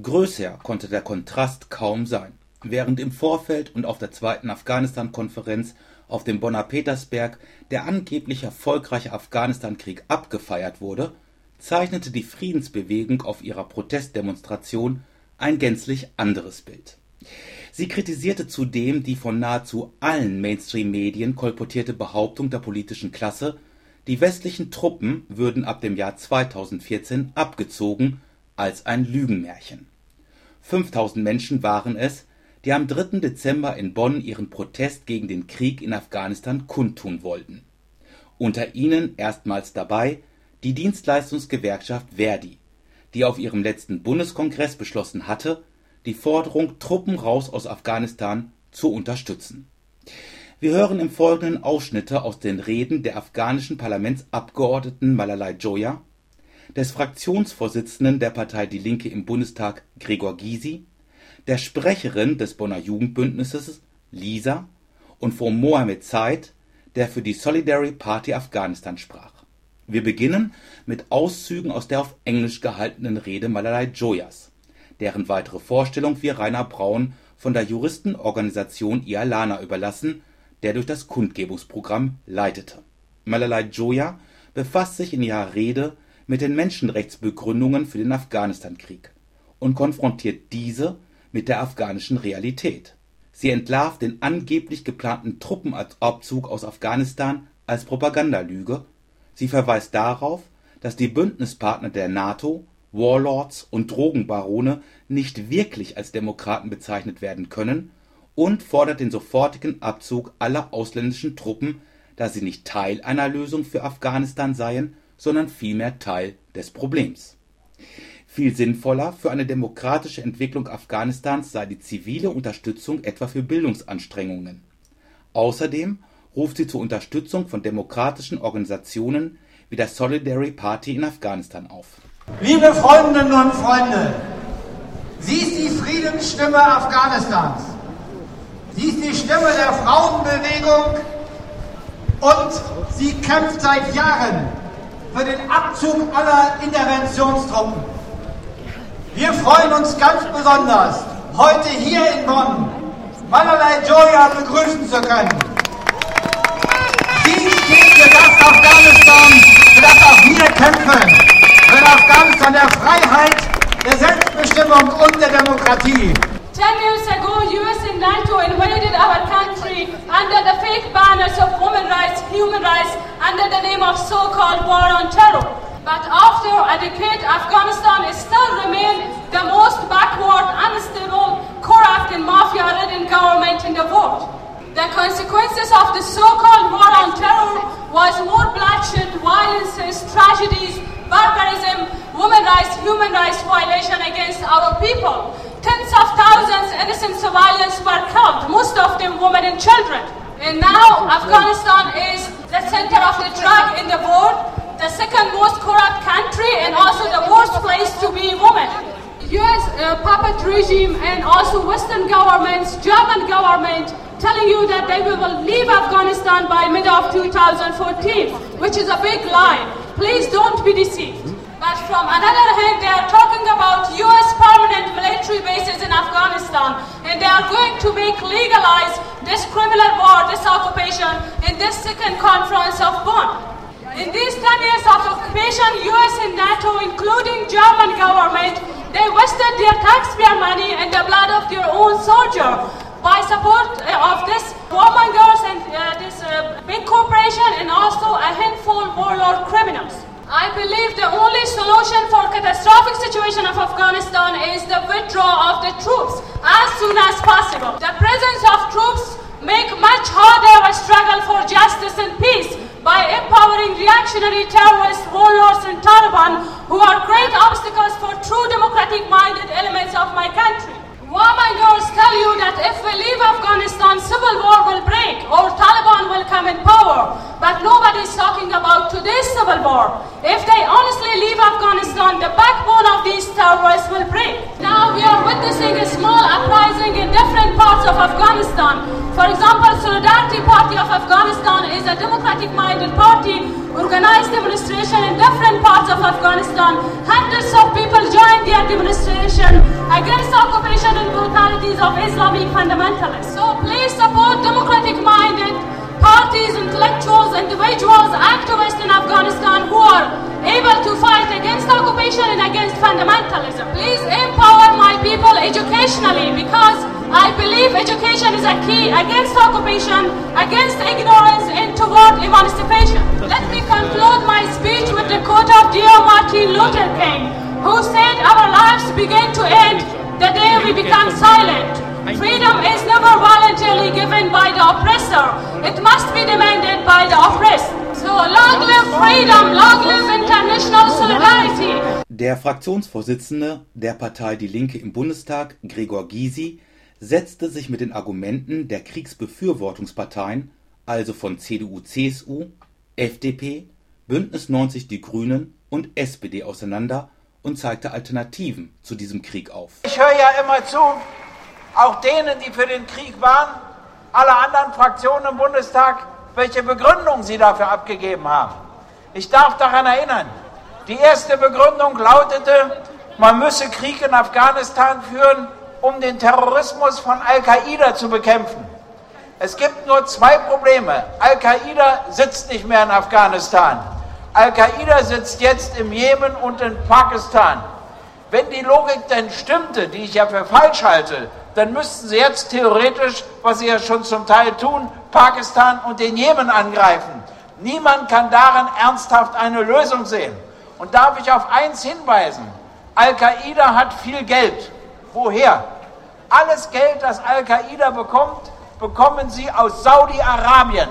Größer konnte der Kontrast kaum sein. Während im Vorfeld und auf der zweiten Afghanistan-Konferenz auf dem Bonner Petersberg der angeblich erfolgreiche Afghanistan-Krieg abgefeiert wurde, zeichnete die Friedensbewegung auf ihrer Protestdemonstration ein gänzlich anderes Bild. Sie kritisierte zudem die von nahezu allen Mainstream-Medien kolportierte Behauptung der politischen Klasse, die westlichen Truppen würden ab dem Jahr 2014 abgezogen, als ein Lügenmärchen. 5000 Menschen waren es, die am 3. Dezember in Bonn ihren Protest gegen den Krieg in Afghanistan kundtun wollten. Unter ihnen erstmals dabei die Dienstleistungsgewerkschaft ver.di, die auf ihrem letzten Bundeskongress beschlossen hatte, die Forderung Truppen raus aus Afghanistan zu unterstützen. Wir hören im Folgenden Ausschnitte aus den Reden der afghanischen Parlamentsabgeordneten Malalai Joya, des Fraktionsvorsitzenden der Partei Die Linke im Bundestag Gregor Gysi, der Sprecherin des Bonner Jugendbündnisses Lisa und von Mohamed Said, der für die Solidary Party Afghanistan sprach. Wir beginnen mit Auszügen aus der auf Englisch gehaltenen Rede Malalai Joyas, deren weitere Vorstellung wir Rainer Braun von der Juristenorganisation Ialana überlassen, der durch das Kundgebungsprogramm leitete. Malalai Joya befasst sich in ihrer Rede mit den Menschenrechtsbegründungen für den Afghanistankrieg und konfrontiert diese mit der afghanischen Realität. Sie entlarvt den angeblich geplanten Truppenabzug aus Afghanistan als Propagandalüge, sie verweist darauf, dass die Bündnispartner der NATO, Warlords und Drogenbarone nicht wirklich als Demokraten bezeichnet werden können und fordert den sofortigen Abzug aller ausländischen Truppen, da sie nicht Teil einer Lösung für Afghanistan seien, sondern vielmehr Teil des Problems. Viel sinnvoller für eine demokratische Entwicklung Afghanistans sei die zivile Unterstützung etwa für Bildungsanstrengungen. Außerdem ruft sie zur Unterstützung von demokratischen Organisationen wie der Solidary Party in Afghanistan auf. Liebe Freundinnen und Freunde, sie ist die Friedensstimme Afghanistans. Sie ist die Stimme der Frauenbewegung und sie kämpft seit Jahren für den Abzug aller Interventionstruppen. Wir freuen uns ganz besonders, heute hier in Bonn Malalai Joya begrüßen zu können. Sie steht für das Afghanistan, für das auch wir kämpfen. Für ein Afghanistan der Freiheit, der Selbstbestimmung und der Demokratie. Ten years ago, US and NATO invaded our country under the fake banners of women rights, human rights, under the name of so-called war on terror. But after a decade, Afghanistan is still remain the most backward, unstable, corrupt and mafia-ridden government in the world. The consequences of the so-called war on terror was more bloodshed, violences, tragedies, barbarism, women rights, human rights violation against our people. Tens of thousands innocent civilians were killed, most of them women and children. And now Afghanistan is the center of the drug in the world, the second most corrupt country, and also the worst place to be a woman. US uh, puppet regime and also Western governments, German government, telling you that they will leave Afghanistan by mid of 2014, which is a big lie. Please don't be deceived. But from another hand, they are talking about US permanent military bases in Afghanistan, and they are going to make legalize this criminal war, this occupation, in this second conference of Bonn. In these 10 years of occupation, US and NATO, including German government, they wasted their taxpayer money and the blood of their own soldier by support uh, of this woman girls and uh, this uh, big corporation and also a handful warlord criminals. I believe the only solution for catastrophic situation of Is the withdrawal of the troops as soon as possible. The presence of troops make much harder a struggle for justice and peace by empowering reactionary terrorist warlords and Taliban who are great obstacles for true democratic minded elements of my country. Woman girls tell you that if we leave Afghanistan, civil war will break or Taliban will come in power. But nobody is talking about today's civil war. If they honestly leave Afghanistan, the backbone of these terrorists will break. Now we are witnessing a small uprising in different parts of Afghanistan. For example, Solidarity Party of Afghanistan is a democratic-minded party, organized demonstration in different parts of Afghanistan. Hundreds of people joined their demonstration against occupation and brutalities of Islamic fundamentalists. So please support democratic-minded parties, intellectuals, individuals, activists in Afghanistan who are able to fight against occupation and against fundamentalism. Please empower my people educationally because I believe education is a key against occupation, against ignorance, and toward emancipation. Let me conclude my speech with the quote of dear Martin Luther King, who said, Our lives begin to end the day we become silent. Freedom is never voluntarily given by the oppressor, it must be demanded by the oppressed. So long live freedom, long live international solidarity. Der Fraktionsvorsitzende der Partei Die Linke im Bundestag, Gregor Gysi, setzte sich mit den Argumenten der Kriegsbefürwortungsparteien, also von CDU, CSU, FDP, Bündnis 90 Die Grünen und SPD auseinander und zeigte Alternativen zu diesem Krieg auf. Ich höre ja immer zu, auch denen, die für den Krieg waren, alle anderen Fraktionen im Bundestag, welche Begründung sie dafür abgegeben haben. Ich darf daran erinnern, die erste Begründung lautete, man müsse Krieg in Afghanistan führen, um den Terrorismus von Al-Qaida zu bekämpfen. Es gibt nur zwei Probleme. Al-Qaida sitzt nicht mehr in Afghanistan. Al-Qaida sitzt jetzt im Jemen und in Pakistan. Wenn die Logik denn stimmte, die ich ja für falsch halte, dann müssten sie jetzt theoretisch, was sie ja schon zum Teil tun, Pakistan und den Jemen angreifen. Niemand kann darin ernsthaft eine Lösung sehen. Und darf ich auf eins hinweisen? Al-Qaida hat viel Geld. Woher? Alles Geld, das Al-Qaida bekommt, bekommen sie aus Saudi-Arabien.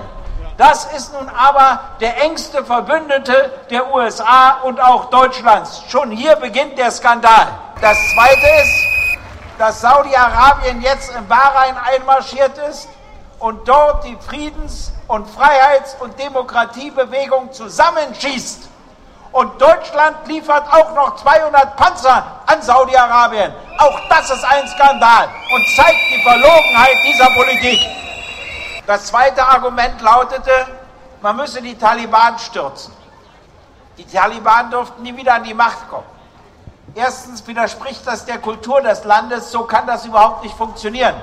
Das ist nun aber der engste Verbündete der USA und auch Deutschlands. Schon hier beginnt der Skandal. Das Zweite ist, dass Saudi-Arabien jetzt in Bahrain einmarschiert ist und dort die Friedens- und Freiheits- und Demokratiebewegung zusammenschießt. Und Deutschland liefert auch noch 200 Panzer an Saudi-Arabien. Auch das ist ein Skandal und zeigt die Verlogenheit dieser Politik. Das zweite Argument lautete, man müsse die Taliban stürzen. Die Taliban durften nie wieder an die Macht kommen. Erstens widerspricht das der Kultur des Landes, so kann das überhaupt nicht funktionieren.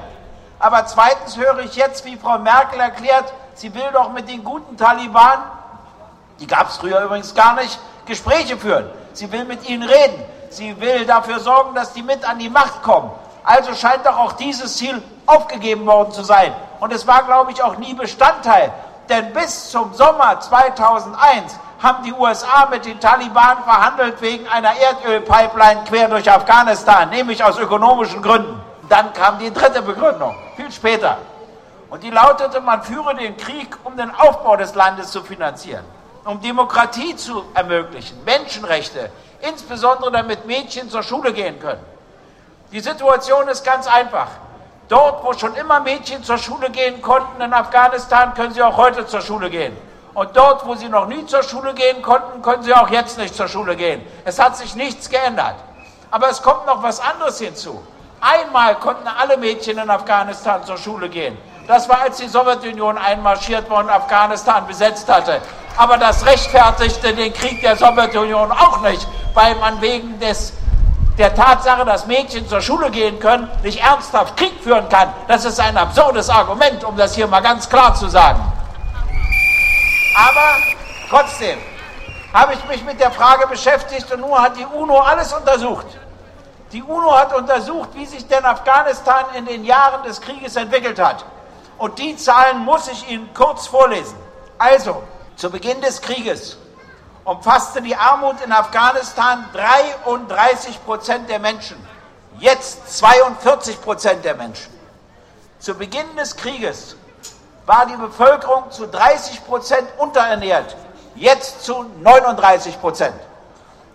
Aber zweitens höre ich jetzt, wie Frau Merkel erklärt, sie will doch mit den guten Taliban, die gab es früher übrigens gar nicht, Gespräche führen. Sie will mit ihnen reden. Sie will dafür sorgen, dass die mit an die Macht kommen. Also scheint doch auch dieses Ziel aufgegeben worden zu sein. Und es war, glaube ich, auch nie Bestandteil. Denn bis zum Sommer 2001 haben die USA mit den Taliban verhandelt wegen einer Erdölpipeline quer durch Afghanistan, nämlich aus ökonomischen Gründen. Dann kam die dritte Begründung, viel später. Und die lautete, man führe den Krieg, um den Aufbau des Landes zu finanzieren um Demokratie zu ermöglichen, Menschenrechte, insbesondere damit Mädchen zur Schule gehen können. Die Situation ist ganz einfach. Dort, wo schon immer Mädchen zur Schule gehen konnten in Afghanistan, können sie auch heute zur Schule gehen. Und dort, wo sie noch nie zur Schule gehen konnten, können sie auch jetzt nicht zur Schule gehen. Es hat sich nichts geändert. Aber es kommt noch was anderes hinzu. Einmal konnten alle Mädchen in Afghanistan zur Schule gehen. Das war, als die Sowjetunion einmarschiert war und Afghanistan besetzt hatte. Aber das rechtfertigte den Krieg der Sowjetunion auch nicht, weil man wegen des, der Tatsache, dass Mädchen zur Schule gehen können, nicht ernsthaft Krieg führen kann. Das ist ein absurdes Argument, um das hier mal ganz klar zu sagen. Aber trotzdem habe ich mich mit der Frage beschäftigt und nun hat die UNO alles untersucht. Die UNO hat untersucht, wie sich denn Afghanistan in den Jahren des Krieges entwickelt hat. Und die Zahlen muss ich Ihnen kurz vorlesen. Also, zu Beginn des Krieges umfasste die Armut in Afghanistan 33 Prozent der Menschen, jetzt 42 Prozent der Menschen. Zu Beginn des Krieges war die Bevölkerung zu 30 Prozent unterernährt, jetzt zu 39 Prozent.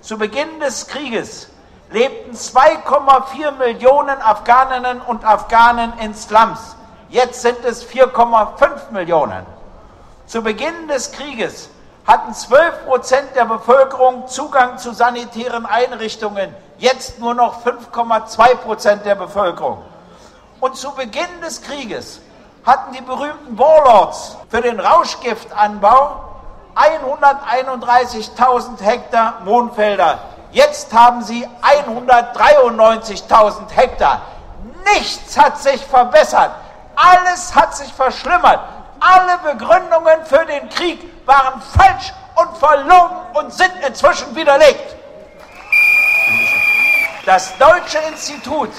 Zu Beginn des Krieges lebten 2,4 Millionen Afghaninnen und Afghanen in Slums, jetzt sind es 4,5 Millionen. Zu Beginn des Krieges hatten 12 Prozent der Bevölkerung Zugang zu sanitären Einrichtungen, jetzt nur noch 5,2 Prozent der Bevölkerung. Und zu Beginn des Krieges hatten die berühmten Warlords für den Rauschgiftanbau 131.000 Hektar Mondfelder. Jetzt haben sie 193.000 Hektar. Nichts hat sich verbessert. Alles hat sich verschlimmert. Alle Begründungen für den Krieg waren falsch und verlogen und sind inzwischen widerlegt. Das Deutsche Institut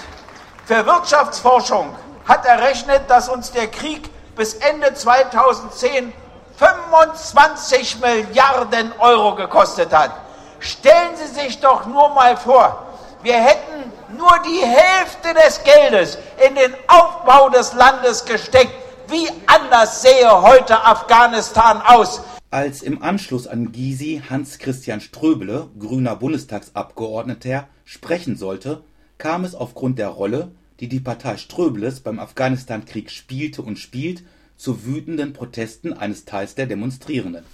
für Wirtschaftsforschung hat errechnet, dass uns der Krieg bis Ende 2010 25 Milliarden Euro gekostet hat. Stellen Sie sich doch nur mal vor, wir hätten nur die Hälfte des Geldes in den Aufbau des Landes gesteckt. Wie anders sähe heute Afghanistan aus? Als im Anschluss an Gysi Hans-Christian Ströbele, grüner Bundestagsabgeordneter, sprechen sollte, kam es aufgrund der Rolle, die die Partei Ströbeles beim Afghanistan-Krieg spielte und spielt, zu wütenden Protesten eines Teils der Demonstrierenden.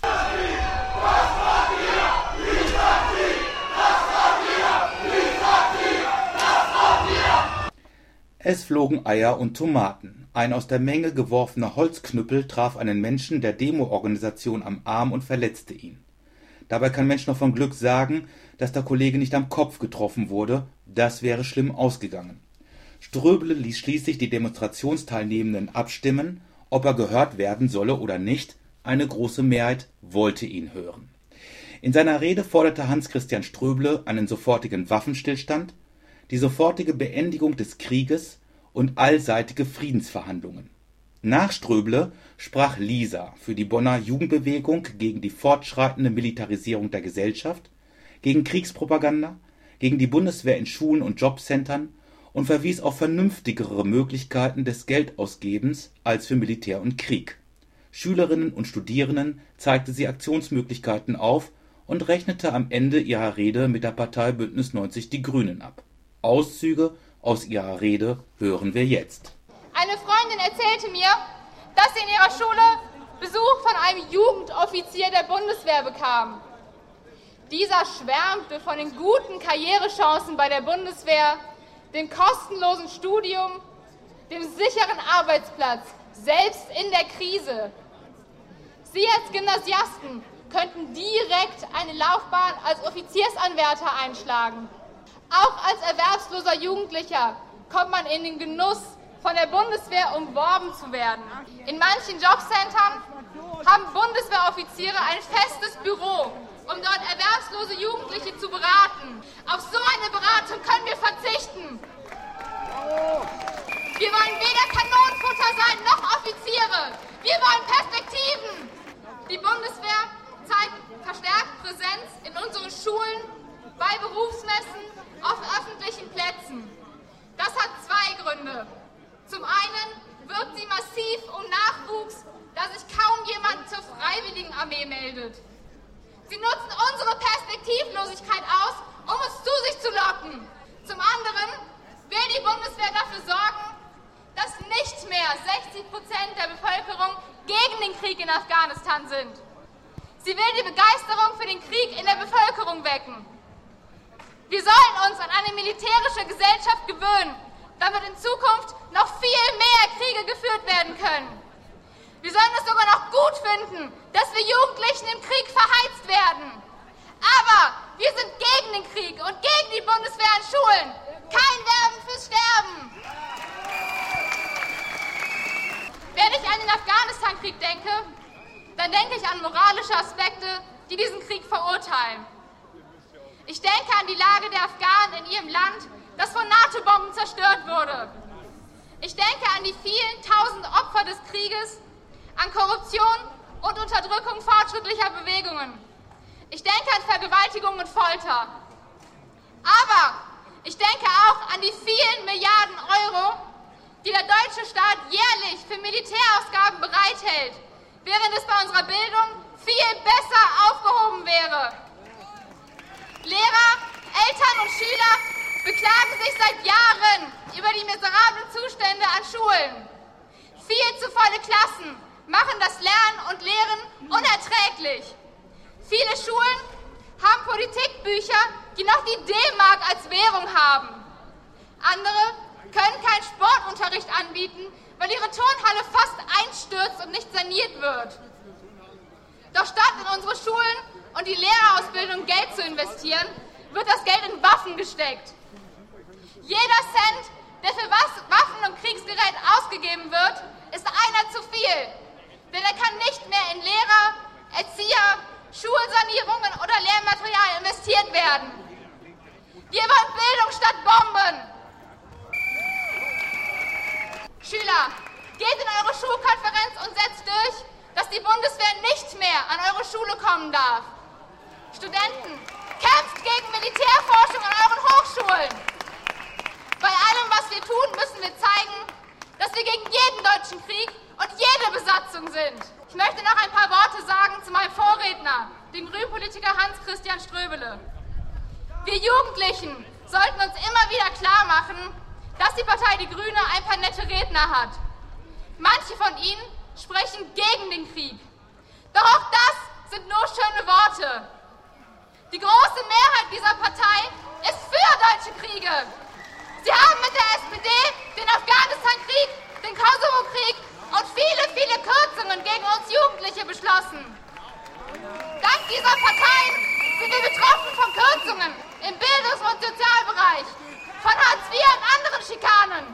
Es flogen Eier und Tomaten. Ein aus der Menge geworfener Holzknüppel traf einen Menschen der Demo-Organisation am Arm und verletzte ihn. Dabei kann Mensch noch von Glück sagen, dass der Kollege nicht am Kopf getroffen wurde, das wäre schlimm ausgegangen. Ströbele ließ schließlich die Demonstrationsteilnehmenden abstimmen, ob er gehört werden solle oder nicht, eine große Mehrheit wollte ihn hören. In seiner Rede forderte Hans-Christian Ströbele einen sofortigen Waffenstillstand, die sofortige Beendigung des Krieges und allseitige Friedensverhandlungen. Nach Ströbele sprach Lisa für die Bonner Jugendbewegung gegen die fortschreitende Militarisierung der Gesellschaft, gegen Kriegspropaganda, gegen die Bundeswehr in Schulen und Jobcentern und verwies auf vernünftigere Möglichkeiten des Geldausgebens als für Militär und Krieg. Schülerinnen und Studierenden zeigte sie Aktionsmöglichkeiten auf und rechnete am Ende ihrer Rede mit der Partei Bündnis 90 Die Grünen ab Auszüge aus ihrer Rede hören wir jetzt. Eine Freundin erzählte mir, dass sie in ihrer Schule Besuch von einem Jugendoffizier der Bundeswehr bekam. Dieser schwärmte von den guten Karrierechancen bei der Bundeswehr, dem kostenlosen Studium, dem sicheren Arbeitsplatz, selbst in der Krise. Sie als Gymnasiasten könnten direkt eine Laufbahn als Offiziersanwärter einschlagen. Auch als erwerbsloser Jugendlicher kommt man in den Genuss, von der Bundeswehr umworben zu werden. In manchen Jobcentern haben Bundeswehroffiziere ein festes Büro, um dort erwerbslose Jugendliche zu beraten. Auf so eine Beratung können wir verzichten. Wir wollen weder Kanonenfutter sein noch Offiziere. Wir wollen Perspektiven. Die Bundeswehr zeigt verstärkt Präsenz in unseren Schulen, bei Berufsmessen auf öffentlichen Plätzen. Das hat zwei Gründe. Zum einen wirkt sie massiv um Nachwuchs, da sich kaum jemand zur Freiwilligenarmee meldet. Sie nutzen unsere Perspektivlosigkeit aus, um uns zu sich zu locken. Zum anderen will die Bundeswehr dafür sorgen, dass nicht mehr 60 Prozent der Bevölkerung gegen den Krieg in Afghanistan sind. Sie will die Begeisterung für den Krieg in der Bevölkerung wecken. Wir sollen uns an eine militärische Gesellschaft gewöhnen, damit in Zukunft noch viel mehr Kriege geführt werden können. Wir sollen es sogar noch gut finden, dass wir Jugendlichen im Krieg verheizt werden. Aber wir sind gegen den Krieg und gegen die Bundeswehr an Schulen. Kein Werben fürs Sterben. Wenn ich an den Afghanistan-Krieg denke, dann denke ich an moralische Aspekte, die diesen Krieg verurteilen. Ich denke an die Lage der Afghanen in ihrem Land, das von NATO-Bomben zerstört wurde. Ich denke an die vielen tausend Opfer des Krieges, an Korruption und Unterdrückung fortschrittlicher Bewegungen. Ich denke an Vergewaltigung und Folter. Aber ich denke auch an die vielen Milliarden Euro, die der deutsche Staat jährlich für Militärausgaben bereithält, während es bei unserer Bildung viel besser aufgehoben wäre. Lehrer, Eltern und Schüler beklagen sich seit Jahren über die miserablen Zustände an Schulen. Viel zu volle Klassen machen das Lernen und Lehren unerträglich. Viele Schulen haben Politikbücher, die noch die D-Mark als Währung haben. Andere können keinen Sportunterricht anbieten, weil ihre Turnhalle fast einstürzt und nicht saniert wird. Doch statt in unsere Schulen und die Lehrerausbildung Geld zu investieren, wird das Geld in Waffen gesteckt. Jeder Cent, der für Waffen und Kriegsgerät ausgegeben wird, ist einer zu viel. Denn er kann nicht mehr in Lehrer, Erzieher, Schulsanierungen oder Lehrmaterial investiert werden. Wir wollen Bildung statt Bomben. Schüler, geht in eure Schulkonferenz und setzt durch, dass die Bundeswehr nicht mehr an eure Schule kommen darf. Studenten, kämpft gegen Militärforschung an euren Hochschulen. Bei allem, was wir tun, müssen wir zeigen, dass wir gegen jeden deutschen Krieg und jede Besatzung sind. Ich möchte noch ein paar Worte sagen zu meinem Vorredner, dem Grünpolitiker Hans-Christian Ströbele. Wir Jugendlichen sollten uns immer wieder klar machen, dass die Partei Die Grüne ein paar nette Redner hat. Manche von ihnen sprechen gegen den Krieg. Doch auch das sind nur schöne Worte. Die große Mehrheit dieser Partei ist für deutsche Kriege. Sie haben mit der SPD den Afghanistan-Krieg, den Kosovo-Krieg und viele, viele Kürzungen gegen uns Jugendliche beschlossen. Dank dieser Parteien sind wir betroffen von Kürzungen im Bildungs- und Sozialbereich, von Hartz IV und anderen Schikanen.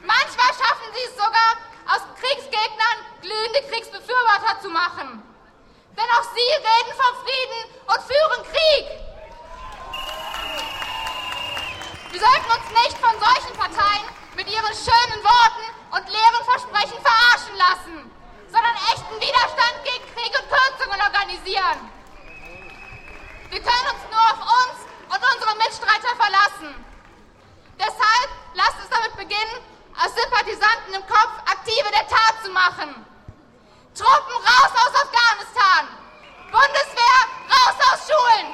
Manchmal schaffen sie es sogar, aus Kriegsgegnern glühende Kriegsbefürworter zu machen. Denn auch sie reden vom Frieden und führen Krieg. Wir sollten uns nicht von solchen Parteien mit ihren schönen Worten und leeren Versprechen verarschen lassen, sondern echten Widerstand gegen Krieg und Kürzungen organisieren. Wir können uns nur auf uns und unsere Mitstreiter verlassen. Deshalb lasst es damit beginnen, aus Sympathisanten im Kopf Aktive der Tat zu machen. Truppen raus aus Afghanistan! Bundeswehr raus aus Schulen!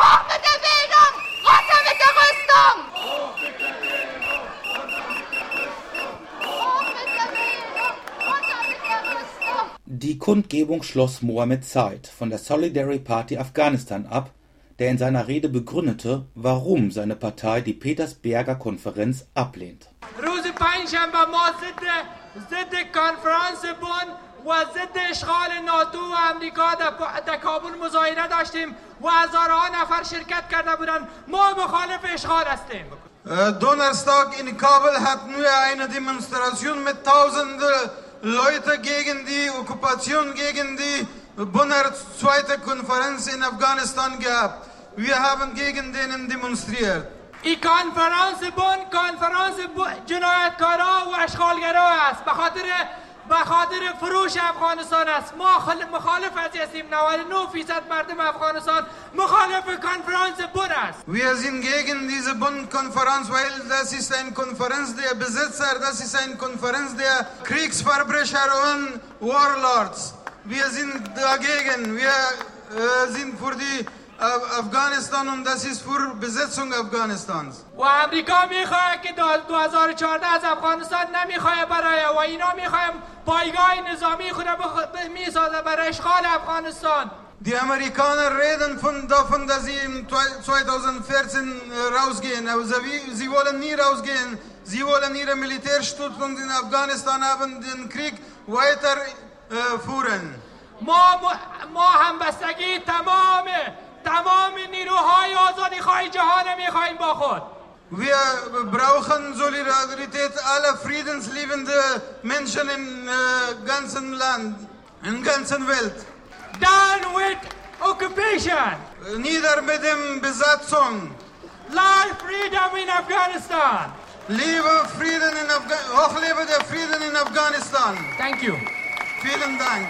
Hoch mit der Bildung! Runter mit der Rüstung! Hoch mit der Bildung! Runter mit der Rüstung! Die Kundgebung schloss Mohammed Said von der Solidary Party Afghanistan ab, der in seiner Rede begründete, warum seine Partei die Petersberger Konferenz ablehnt. روز پنجشنبه ما ضد ضد کنفرانس بن وازد اشغال ناتو و امریکا در کابل مظاهره داشتیم و هزاران نفر شرکت کرده بودند. ما مخالف اشغال هستیم. دو نرستاک این کابل هات نو ایره اینه دیمونستراسیون می تاوزند لوتر گگن دی اوکوپاتسیون گگن دی بونرت زوایته کنفرانس این افغانستان گاب وی هابن گگن دینن دیمونستریرت این کنفرانس بون کنفرانس جنرات و اشغال است. بخاطر به خاطر فروش افغانستان است ما مخالف از هستیم 99 فیصد مردم افغانستان مخالف کنفرانس بن است Wir sind gegen diese Bund-Konferenz, weil das ist eine Konferenz der Besitzer, das ist eine Konferenz der Kriegsverbrecher und Warlords. Wir sind dagegen, wir äh, sind für die افغانستانون دس از فور بزتسونگ افغانستان و امریکا می‌خواه که 2014 از افغانستان نمی‌خواه برای و اینا می‌خواهم پایگاه نظامی خود را بخ... ب... برای اشغال افغانستان دی امریکان ریدن فون دافن دزی 2014 روزگین او زوی زیولن نی روزگین زیولن نی را ملیتر شتوتون دین افغانستان ابن دین کریک وایتر فورن ما ما هم همبستگی تمامه تمام نیروهای آزادی خواهی جهان میخواهیم با خود Wir brauchen Solidarität aller friedensliebenden Menschen im äh, ganzen Land, in der ganzen Welt. Down with occupation. Nieder mit der Besatzung. Life freedom in Afghanistan. Liebe Frieden in Afghanistan. Hochlebe der Frieden in Afghanistan. Thank you. Vielen Dank.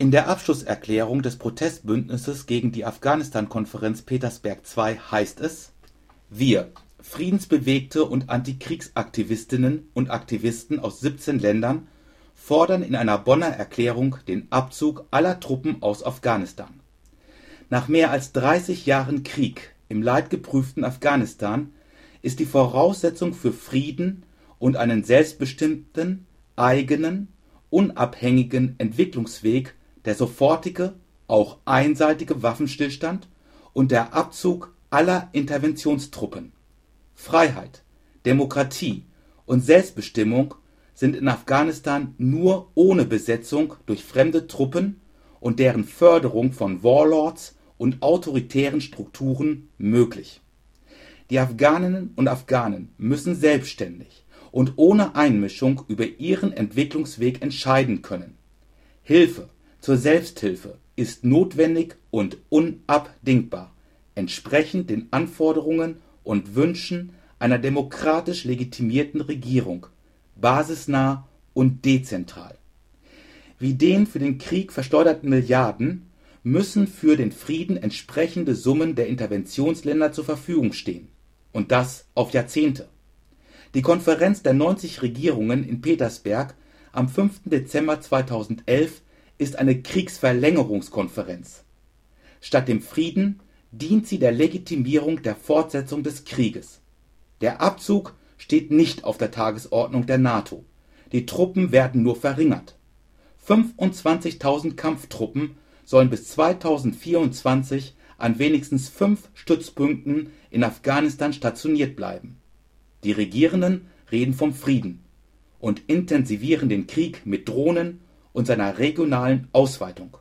In der Abschlusserklärung des Protestbündnisses gegen die Afghanistan-Konferenz Petersberg II heißt es: Wir, friedensbewegte und Antikriegsaktivistinnen und Aktivisten aus 17 Ländern, fordern in einer Bonner Erklärung den Abzug aller Truppen aus Afghanistan. Nach mehr als 30 Jahren Krieg im leidgeprüften Afghanistan ist die Voraussetzung für Frieden und einen selbstbestimmten, eigenen, unabhängigen Entwicklungsweg der sofortige, auch einseitige Waffenstillstand und der Abzug aller Interventionstruppen. Freiheit, Demokratie und Selbstbestimmung sind in Afghanistan nur ohne Besetzung durch fremde Truppen und deren Förderung von Warlords und autoritären Strukturen möglich. Die Afghaninnen und Afghanen müssen selbstständig und ohne Einmischung über ihren Entwicklungsweg entscheiden können. Hilfe zur Selbsthilfe ist notwendig und unabdingbar, entsprechend den Anforderungen und Wünschen einer demokratisch legitimierten Regierung, basisnah und dezentral. Wie den für den Krieg versteuerten Milliarden müssen für den Frieden entsprechende Summen der Interventionsländer zur Verfügung stehen, und das auf Jahrzehnte. Die Konferenz der 90 Regierungen in Petersberg am 5. Dezember 2011 ist eine Kriegsverlängerungskonferenz. Statt dem Frieden dient sie der Legitimierung der Fortsetzung des Krieges. Der Abzug steht nicht auf der Tagesordnung der NATO. Die Truppen werden nur verringert. 25.000 Kampftruppen sollen bis 2024 an wenigstens fünf Stützpunkten in Afghanistan stationiert bleiben. Die Regierenden reden vom Frieden und intensivieren den Krieg mit Drohnen und seiner regionalen Ausweitung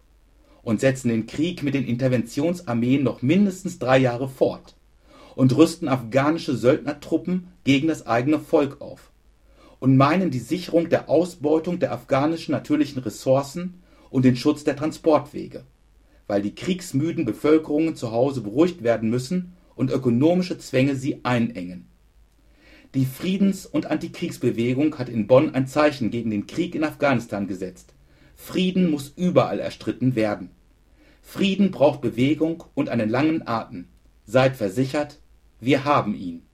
und setzen den Krieg mit den Interventionsarmeen noch mindestens drei Jahre fort und rüsten afghanische Söldnertruppen gegen das eigene Volk auf und meinen die Sicherung der Ausbeutung der afghanischen natürlichen Ressourcen und den Schutz der Transportwege, weil die kriegsmüden Bevölkerungen zu Hause beruhigt werden müssen und ökonomische Zwänge sie einengen. Die Friedens- und Antikriegsbewegung hat in Bonn ein Zeichen gegen den Krieg in Afghanistan gesetzt. Frieden muss überall erstritten werden. Frieden braucht Bewegung und einen langen Atem. Seid versichert, wir haben ihn